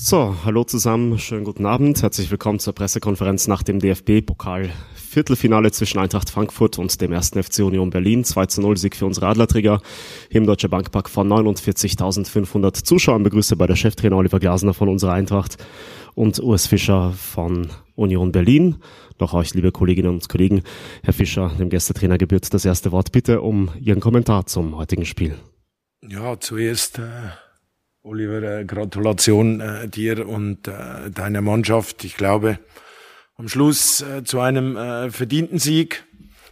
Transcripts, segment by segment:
So, hallo zusammen, schönen guten Abend, herzlich willkommen zur Pressekonferenz nach dem DFB-Pokal Viertelfinale zwischen Eintracht Frankfurt und dem ersten FC Union Berlin. 2 zu 0 Sieg für unsere Adlerträger im Deutsche Bankpark von 49.500 Zuschauern. Begrüße bei der Cheftrainer Oliver Glasner von unserer Eintracht und Urs Fischer von Union Berlin. Noch euch, liebe Kolleginnen und Kollegen. Herr Fischer, dem Gästetrainer gebührt das erste Wort bitte um Ihren Kommentar zum heutigen Spiel. Ja, zuerst äh Oliver, äh, Gratulation äh, dir und äh, deiner Mannschaft. Ich glaube, am Schluss äh, zu einem äh, verdienten Sieg.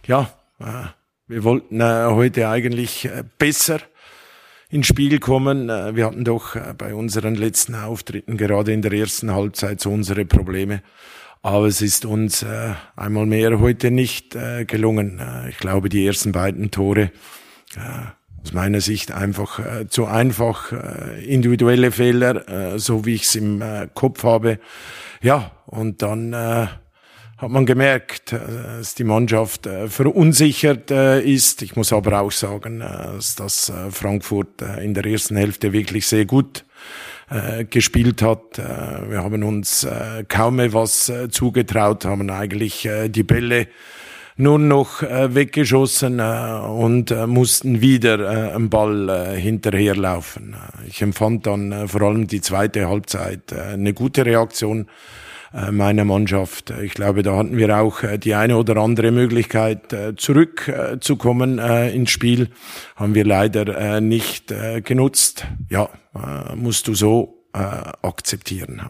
Ja, äh, wir wollten äh, heute eigentlich äh, besser ins Spiel kommen. Äh, wir hatten doch äh, bei unseren letzten Auftritten gerade in der ersten Halbzeit so unsere Probleme. Aber es ist uns äh, einmal mehr heute nicht äh, gelungen. Äh, ich glaube, die ersten beiden Tore äh, aus meiner Sicht einfach äh, zu einfach äh, individuelle Fehler, äh, so wie ich es im äh, Kopf habe. Ja, und dann äh, hat man gemerkt, äh, dass die Mannschaft verunsichert ist. Ich muss aber auch sagen, dass das Frankfurt in der ersten Hälfte wirklich sehr gut gespielt hat. Wir haben uns kaum etwas zugetraut, haben eigentlich die Bälle nur noch äh, weggeschossen äh, und äh, mussten wieder äh, am Ball äh, hinterherlaufen. Ich empfand dann äh, vor allem die zweite Halbzeit äh, eine gute Reaktion äh, meiner Mannschaft. Ich glaube, da hatten wir auch äh, die eine oder andere Möglichkeit, äh, zurückzukommen ins Spiel. Haben wir leider nicht genutzt. Ja, musst du so akzeptieren.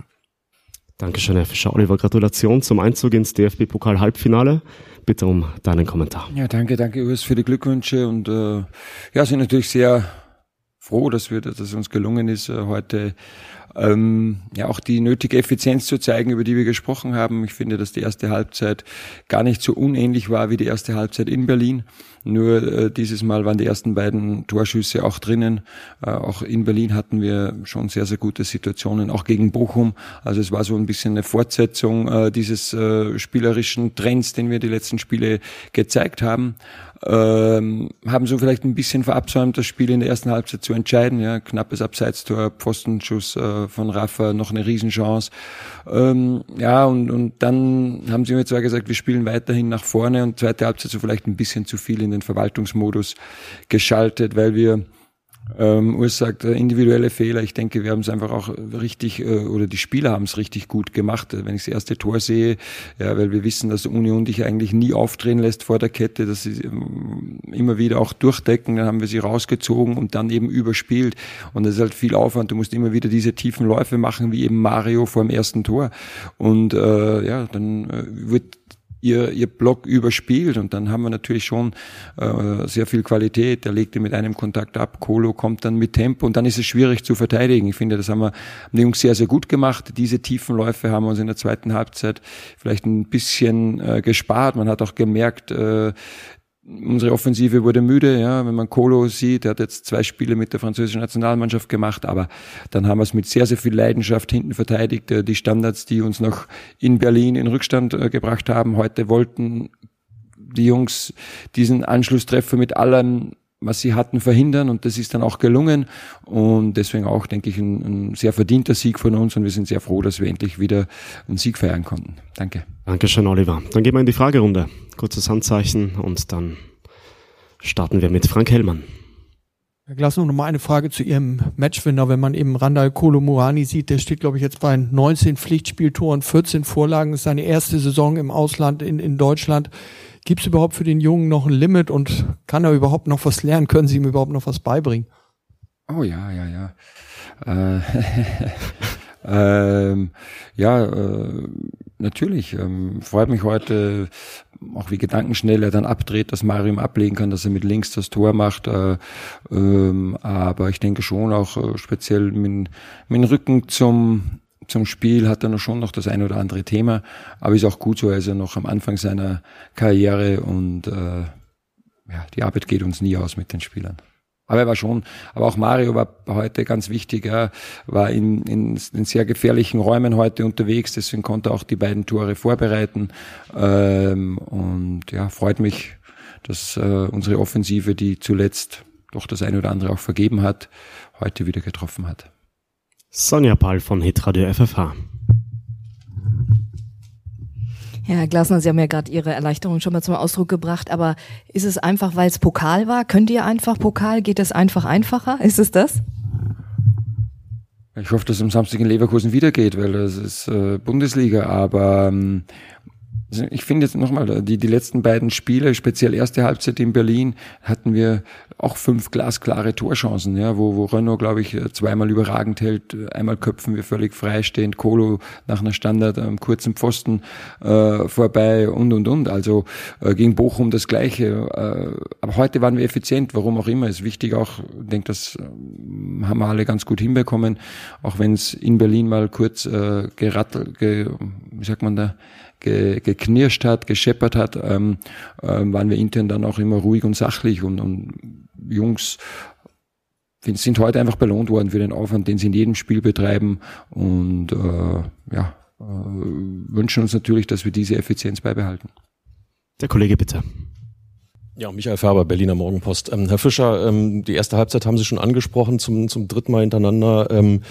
Dankeschön, Herr Fischer. Oliver, Gratulation zum Einzug ins DFB-Pokal-Halbfinale bitte um deinen Kommentar. Ja, danke, danke Urs für die Glückwünsche und äh, ja, sind natürlich sehr froh, dass wir, dass es uns gelungen ist, äh, heute ähm, ja auch die nötige Effizienz zu zeigen, über die wir gesprochen haben. Ich finde, dass die erste Halbzeit gar nicht so unähnlich war wie die erste Halbzeit in Berlin. Nur äh, dieses Mal waren die ersten beiden Torschüsse auch drinnen. Äh, auch in Berlin hatten wir schon sehr, sehr gute Situationen, auch gegen Bochum. Also es war so ein bisschen eine Fortsetzung äh, dieses äh, spielerischen Trends, den wir die letzten Spiele gezeigt haben ähm, haben so vielleicht ein bisschen verabsäumt, das Spiel in der ersten Halbzeit zu entscheiden. Ja, knappes Abseitstor, Pfostenschuss äh, von Rafa, noch eine Riesenchance. Ähm, ja, und, und dann haben sie mir zwar gesagt, wir spielen weiterhin nach vorne und zweite Halbzeit so vielleicht ein bisschen zu viel in den Verwaltungsmodus geschaltet, weil wir ähm, Urs sagt, äh, individuelle Fehler. Ich denke, wir haben es einfach auch richtig, äh, oder die Spieler haben es richtig gut gemacht. Wenn ich das erste Tor sehe, ja, weil wir wissen, dass Union dich eigentlich nie aufdrehen lässt vor der Kette, dass sie ähm, immer wieder auch durchdecken, dann haben wir sie rausgezogen und dann eben überspielt. Und das ist halt viel Aufwand. Du musst immer wieder diese tiefen Läufe machen, wie eben Mario vor dem ersten Tor. Und äh, ja, dann äh, wird ihr, ihr Block überspielt und dann haben wir natürlich schon äh, sehr viel Qualität. Er legt ihn mit einem Kontakt ab, Kolo kommt dann mit Tempo und dann ist es schwierig zu verteidigen. Ich finde, das haben wir die Jungs sehr, sehr gut gemacht. Diese tiefen Läufe haben wir uns in der zweiten Halbzeit vielleicht ein bisschen äh, gespart. Man hat auch gemerkt, äh, Unsere Offensive wurde müde, ja, wenn man Kolo sieht, er hat jetzt zwei Spiele mit der französischen Nationalmannschaft gemacht, aber dann haben wir es mit sehr, sehr viel Leidenschaft hinten verteidigt. Äh, die Standards, die uns noch in Berlin in Rückstand äh, gebracht haben, heute wollten die Jungs diesen Anschlusstreffer mit allem was sie hatten, verhindern und das ist dann auch gelungen und deswegen auch, denke ich, ein, ein, sehr verdienter Sieg von uns und wir sind sehr froh, dass wir endlich wieder einen Sieg feiern konnten. Danke. Dankeschön, Oliver. Dann gehen wir in die Fragerunde. Kurzes Handzeichen und dann starten wir mit Frank Hellmann. Herr Glasner, noch mal eine Frage zu Ihrem Matchwinner. Wenn man eben Randall Kolomurani sieht, der steht, glaube ich, jetzt bei 19 Pflichtspieltoren, 14 Vorlagen, ist seine erste Saison im Ausland in, in Deutschland. Gibt es überhaupt für den Jungen noch ein Limit und kann er überhaupt noch was lernen? Können Sie ihm überhaupt noch was beibringen? Oh ja, ja, ja. Äh, ähm, ja, äh, natürlich. Ähm, freut mich heute, auch wie gedankenschnell er dann abdreht, dass Mario ihm ablegen kann, dass er mit links das Tor macht. Äh, ähm, aber ich denke schon auch äh, speziell mit, mit dem Rücken zum zum Spiel hat er noch schon noch das ein oder andere Thema, aber ist auch gut so, er ist ja noch am Anfang seiner Karriere und äh, ja, die Arbeit geht uns nie aus mit den Spielern. Aber er war schon, aber auch Mario war heute ganz wichtig, er war in, in, in sehr gefährlichen Räumen heute unterwegs, deswegen konnte er auch die beiden Tore vorbereiten. Ähm, und ja, freut mich, dass äh, unsere Offensive, die zuletzt doch das eine oder andere auch vergeben hat, heute wieder getroffen hat. Sonja Pahl von Hitradio FFH. Ja, Herr Glasner, Sie haben ja gerade Ihre Erleichterung schon mal zum Ausdruck gebracht, aber ist es einfach, weil es Pokal war? Könnt ihr einfach Pokal? Geht es einfach einfacher? Ist es das? Ich hoffe, dass es am Samstag in Leverkusen wieder geht, weil das ist äh, Bundesliga, aber ähm, also ich finde jetzt nochmal, die, die letzten beiden Spiele, speziell erste Halbzeit in Berlin, hatten wir auch fünf glasklare Torchancen, ja, wo, wo Renault, glaube ich, zweimal überragend hält, einmal köpfen wir völlig freistehend, Kolo nach einer Standard am kurzen Pfosten äh, vorbei und und und. Also äh, gegen Bochum das gleiche. Äh, aber heute waren wir effizient, warum auch immer. Ist wichtig auch, ich denke, das äh, haben wir alle ganz gut hinbekommen, auch wenn es in Berlin mal kurz äh, gerattelt, ge, wie sagt man da, ge, geknirscht hat, gescheppert hat, ähm, äh, waren wir intern dann auch immer ruhig und sachlich und, und Jungs sind heute einfach belohnt worden für den Aufwand, den sie in jedem Spiel betreiben und äh, ja, äh, wünschen uns natürlich, dass wir diese Effizienz beibehalten. Der Kollege bitte. Ja, Michael Färber, Berliner Morgenpost. Ähm, Herr Fischer, ähm, die erste Halbzeit haben Sie schon angesprochen, zum, zum dritten Mal hintereinander. Ähm,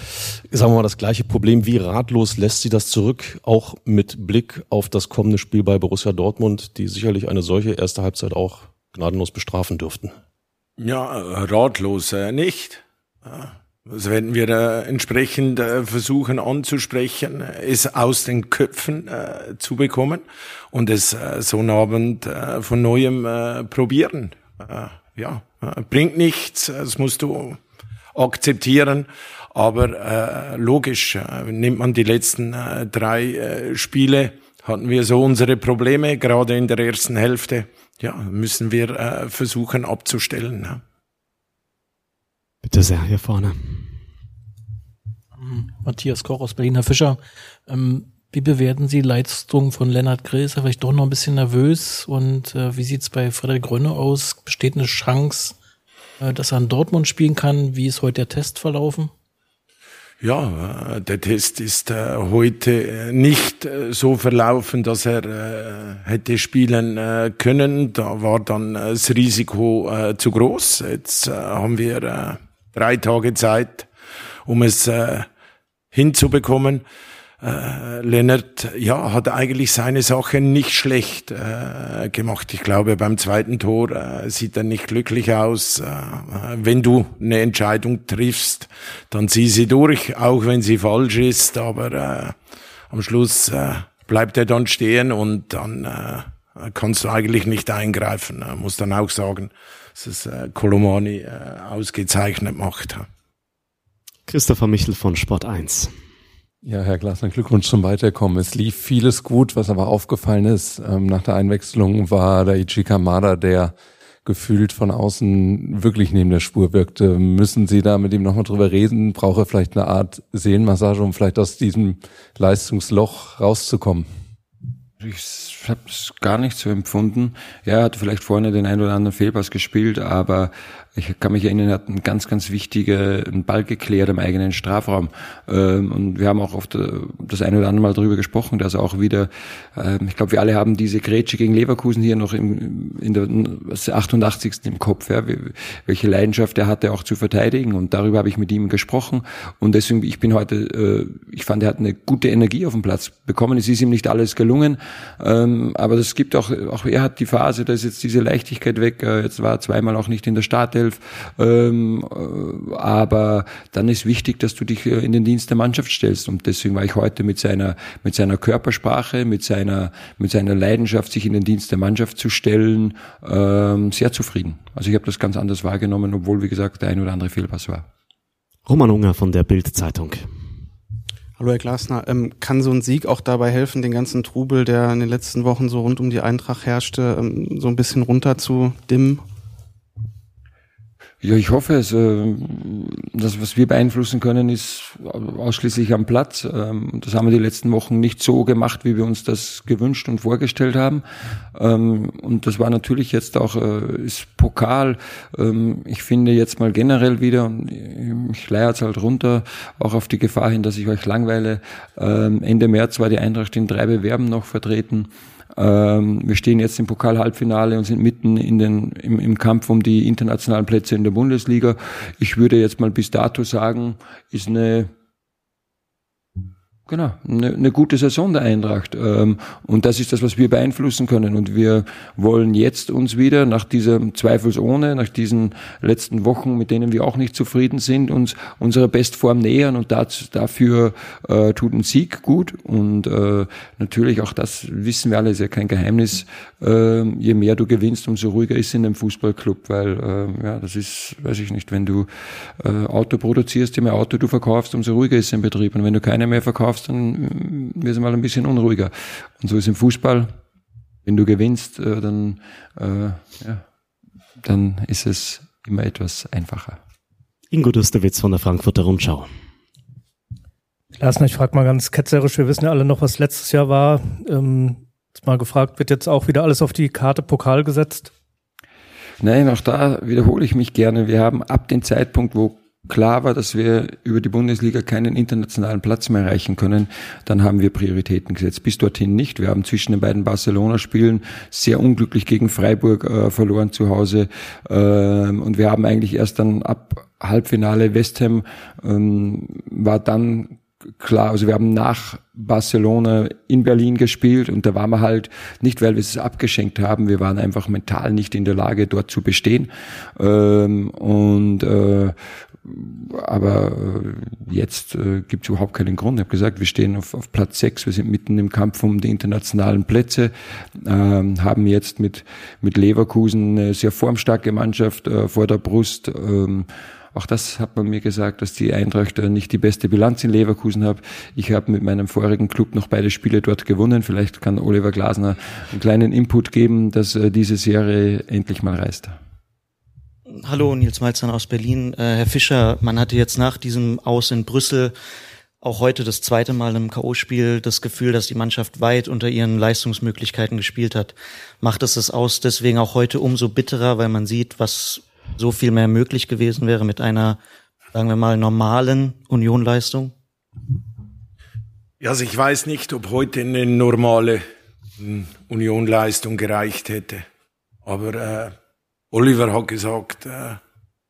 sagen wir mal das gleiche Problem. Wie ratlos lässt Sie das zurück, auch mit Blick auf das kommende Spiel bei Borussia Dortmund, die sicherlich eine solche erste Halbzeit auch gnadenlos bestrafen dürften? Ja, ratlos äh, nicht. Das werden wir äh, entsprechend äh, versuchen anzusprechen, es aus den Köpfen äh, zu bekommen und es äh, so einen Abend äh, von neuem äh, probieren. Äh, ja, äh, bringt nichts, das musst du akzeptieren. Aber äh, logisch, äh, nimmt man die letzten äh, drei äh, Spiele, hatten wir so unsere Probleme, gerade in der ersten Hälfte. Ja, müssen wir äh, versuchen abzustellen. Ne? Bitte sehr, hier vorne. Matthias Koch aus Berliner Fischer. Ähm, wie bewerten Sie Leistung von Lennart Grill? Ist er vielleicht doch noch ein bisschen nervös? Und äh, wie sieht's bei Frederik Rönne aus? Besteht eine Chance, äh, dass er in Dortmund spielen kann? Wie ist heute der Test verlaufen? Ja, der Test ist äh, heute äh, nicht äh, so verlaufen, dass er hätte spielen können. Da war dann das Risiko zu groß. Jetzt haben wir drei Tage Zeit, um es hinzubekommen. Äh, Lennart, ja, hat eigentlich seine Sache nicht schlecht äh, gemacht. Ich glaube, beim zweiten Tor äh, sieht er nicht glücklich aus. Äh, wenn du eine Entscheidung triffst, dann zieh sie durch, auch wenn sie falsch ist. Aber äh, am Schluss äh, bleibt er dann stehen und dann äh, kannst du eigentlich nicht eingreifen. Er muss dann auch sagen, dass es äh, Kolomani äh, ausgezeichnet macht. Christopher Michel von Sport 1. Ja, Herr Glasner, Glückwunsch zum Weiterkommen. Es lief vieles gut, was aber aufgefallen ist. Ähm, nach der Einwechslung war der Ichi Kamada, der gefühlt von außen wirklich neben der Spur wirkte. Müssen Sie da mit ihm nochmal drüber reden? Braucht er vielleicht eine Art Seelenmassage, um vielleicht aus diesem Leistungsloch rauszukommen? Ich habe es gar nicht so empfunden. Ja, er hat vielleicht vorne den ein oder anderen Fehlpass gespielt, aber ich kann mich erinnern, er hat einen ganz, ganz wichtigen Ball geklärt im eigenen Strafraum. Ähm, und wir haben auch oft äh, das eine oder andere Mal darüber gesprochen, dass er auch wieder, ähm, ich glaube, wir alle haben diese Grätsche gegen Leverkusen hier noch im, in der 88. im Kopf, ja, welche Leidenschaft er hatte, auch zu verteidigen. Und darüber habe ich mit ihm gesprochen. Und deswegen, ich bin heute, äh, ich fand, er hat eine gute Energie auf dem Platz bekommen. Es ist ihm nicht alles gelungen, ähm, aber es gibt auch, auch er hat die Phase, da ist jetzt diese Leichtigkeit weg. Äh, jetzt war er zweimal auch nicht in der Startelf Elf. Ähm, äh, aber dann ist wichtig, dass du dich äh, in den Dienst der Mannschaft stellst. Und deswegen war ich heute mit seiner, mit seiner Körpersprache, mit seiner, mit seiner Leidenschaft, sich in den Dienst der Mannschaft zu stellen, ähm, sehr zufrieden. Also ich habe das ganz anders wahrgenommen, obwohl, wie gesagt, der ein oder andere Fehlpass war. Roman Unger von der Bild-Zeitung. Hallo Herr Glasner, ähm, kann so ein Sieg auch dabei helfen, den ganzen Trubel, der in den letzten Wochen so rund um die Eintracht herrschte, ähm, so ein bisschen runterzudimmen? Ja, ich hoffe es. Äh, das, was wir beeinflussen können, ist ausschließlich am Platz. Ähm, das haben wir die letzten Wochen nicht so gemacht, wie wir uns das gewünscht und vorgestellt haben. Ähm, und das war natürlich jetzt auch äh, ist Pokal. Ähm, ich finde jetzt mal generell wieder, ich leihe es halt runter, auch auf die Gefahr hin, dass ich euch langweile. Ende März war die Eintracht in drei Bewerben noch vertreten. Ähm, wir stehen jetzt im Pokal-Halbfinale und sind mitten in den, im, im Kampf um die internationalen Plätze in der Bundesliga. Ich würde jetzt mal bis dato sagen, ist eine Genau, eine, eine gute Saison der Eintracht. Ähm, und das ist das, was wir beeinflussen können. Und wir wollen jetzt uns wieder nach diesem zweifelsohne, nach diesen letzten Wochen, mit denen wir auch nicht zufrieden sind, uns unserer Bestform nähern. Und das, dafür äh, tut ein Sieg gut. Und äh, natürlich auch das wissen wir alle, ist ja kein Geheimnis. Äh, je mehr du gewinnst, umso ruhiger ist in einem Fußballclub, weil äh, ja, das ist, weiß ich nicht, wenn du äh, Auto produzierst, je mehr Auto du verkaufst, umso ruhiger ist im Betrieb. Und wenn du keine mehr verkaufst, verkaufst, dann wird es mal ein bisschen unruhiger. Und so ist im Fußball. Wenn du gewinnst, äh, dann, äh, ja, dann ist es immer etwas einfacher. Ingo Dusterwitz von der Frankfurter Rundschau. Lassen, ich frage mal ganz ketzerisch, wir wissen ja alle noch, was letztes Jahr war. Ähm, jetzt mal gefragt, wird jetzt auch wieder alles auf die Karte Pokal gesetzt? Nein, auch da wiederhole ich mich gerne. Wir haben ab dem Zeitpunkt, wo klar war, dass wir über die Bundesliga keinen internationalen Platz mehr erreichen können, dann haben wir Prioritäten gesetzt. Bis dorthin nicht. Wir haben zwischen den beiden Barcelona-Spielen sehr unglücklich gegen Freiburg äh, verloren zu Hause. Ähm, und wir haben eigentlich erst dann ab Halbfinale West Ham ähm, war dann klar, also wir haben nach Barcelona in Berlin gespielt und da waren wir halt nicht, weil wir es abgeschenkt haben, wir waren einfach mental nicht in der Lage, dort zu bestehen. Ähm, und äh, aber äh, jetzt äh, gibt es überhaupt keinen Grund. Ich habe gesagt, wir stehen auf, auf Platz sechs, wir sind mitten im Kampf um die internationalen Plätze, ähm, haben jetzt mit, mit Leverkusen eine sehr formstarke Mannschaft äh, vor der Brust. Ähm, auch das hat man mir gesagt, dass die Eintracht nicht die beste Bilanz in Leverkusen hat. Ich habe mit meinem vorigen Club noch beide Spiele dort gewonnen. Vielleicht kann Oliver Glasner einen kleinen Input geben, dass äh, diese Serie endlich mal reißt. Hallo, Nils Malzahn aus Berlin. Äh, Herr Fischer, man hatte jetzt nach diesem Aus in Brüssel auch heute das zweite Mal im K.O.-Spiel das Gefühl, dass die Mannschaft weit unter ihren Leistungsmöglichkeiten gespielt hat. Macht es das aus deswegen auch heute umso bitterer, weil man sieht, was so viel mehr möglich gewesen wäre mit einer, sagen wir mal, normalen Unionleistung? Ja, also ich weiß nicht, ob heute eine normale Unionleistung gereicht hätte. Aber äh, Oliver hat gesagt, äh,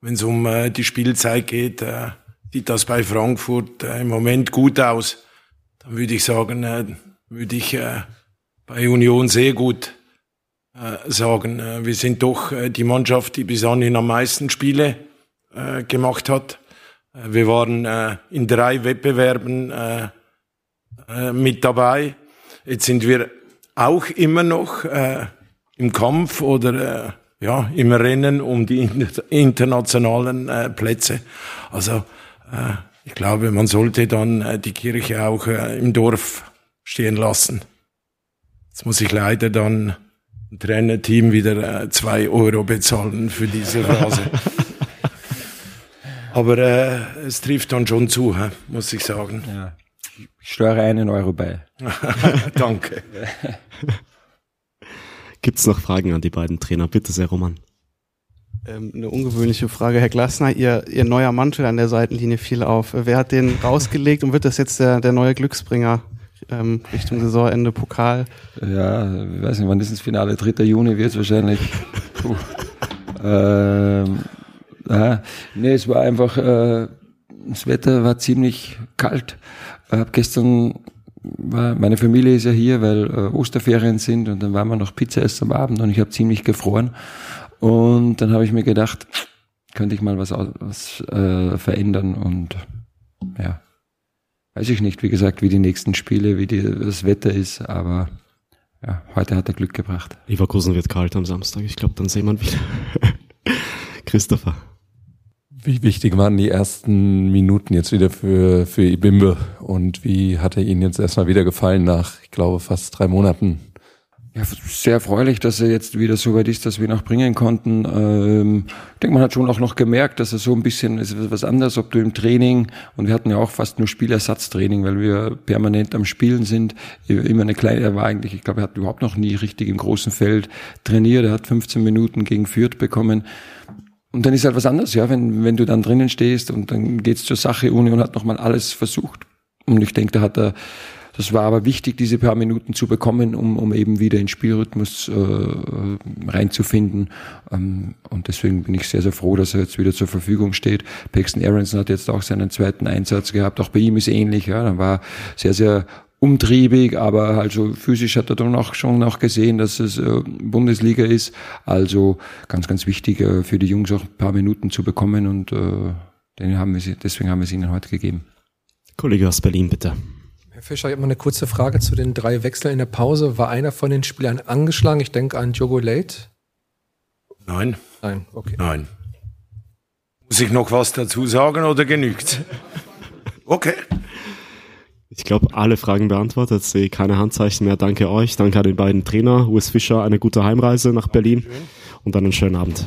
wenn es um äh, die Spielzeit geht, äh, sieht das bei Frankfurt im Moment gut aus. Dann würde ich sagen, würde ich bei Union sehr gut sagen. Wir sind doch die Mannschaft, die bis anhin am meisten Spiele gemacht hat. Wir waren in drei Wettbewerben mit dabei. Jetzt sind wir auch immer noch im Kampf oder ja, im Rennen um die internationalen äh, Plätze. Also äh, ich glaube, man sollte dann äh, die Kirche auch äh, im Dorf stehen lassen. Jetzt muss ich leider dann ein Trainerteam wieder äh, zwei Euro bezahlen für diese Phrase. Aber äh, es trifft dann schon zu, hä, muss ich sagen. Ja. Ich steuere einen Euro bei. Danke. Gibt es noch Fragen an die beiden Trainer? Bitte sehr, Roman. Ähm, eine ungewöhnliche Frage, Herr Glasner. Ihr, Ihr neuer Mantel an der Seitenlinie fiel auf. Wer hat den rausgelegt und wird das jetzt der, der neue Glücksbringer ähm, Richtung Saisonende Pokal? Ja, ich weiß nicht, wann ist das Finale? 3. Juni wird es wahrscheinlich. Puh. ähm, ja, nee, es war einfach, äh, das Wetter war ziemlich kalt. Ich habe gestern war, meine Familie ist ja hier, weil äh, Osterferien sind und dann waren wir noch Pizza essen am Abend und ich habe ziemlich gefroren. Und dann habe ich mir gedacht, könnte ich mal was, was äh, verändern und ja, weiß ich nicht, wie gesagt, wie die nächsten Spiele, wie die, das Wetter ist, aber ja, heute hat er Glück gebracht. Leverkusen wird kalt am Samstag, ich glaube, dann sehen wir ihn wieder. Christopher. Wie wichtig waren die ersten Minuten jetzt wieder für, für Ibimbe und wie hat er Ihnen jetzt erstmal wieder gefallen nach, ich glaube, fast drei Monaten? Ja, sehr erfreulich, dass er jetzt wieder so weit ist, dass wir ihn auch bringen konnten. Ähm, ich denke, man hat schon auch noch gemerkt, dass er so ein bisschen, ist was anderes, ob du im Training, und wir hatten ja auch fast nur Spielersatztraining, weil wir permanent am Spielen sind, immer eine kleine, er war eigentlich, ich glaube, er hat überhaupt noch nie richtig im großen Feld trainiert, er hat 15 Minuten gegen Fürth bekommen. Und dann ist halt was anderes, ja, wenn, wenn du dann drinnen stehst und dann geht's zur Sache. Union hat nochmal alles versucht. Und ich denke, da hat er, Das war aber wichtig, diese paar Minuten zu bekommen, um, um eben wieder in Spielrhythmus äh, reinzufinden. Ähm, und deswegen bin ich sehr, sehr froh, dass er jetzt wieder zur Verfügung steht. Paxton Aronson hat jetzt auch seinen zweiten Einsatz gehabt. Auch bei ihm ist ähnlich. Ja, dann war sehr, sehr umtriebig, aber also physisch hat er dann auch schon noch gesehen, dass es äh, Bundesliga ist. Also ganz, ganz wichtig äh, für die Jungs auch ein paar Minuten zu bekommen und äh, den haben wir sie, deswegen haben wir sie ihnen heute gegeben. Kollege aus Berlin, bitte. Herr Fischer, ich habe mal eine kurze Frage zu den drei Wechseln in der Pause. War einer von den Spielern angeschlagen? Ich denke an Jogo Late. Nein. Nein, okay. Nein. Muss ich noch was dazu sagen oder genügt? Okay. Ich glaube, alle Fragen beantwortet. Ich sehe keine Handzeichen mehr. Danke euch. Danke an den beiden Trainer. Urs Fischer, eine gute Heimreise nach Berlin und dann einen schönen Abend.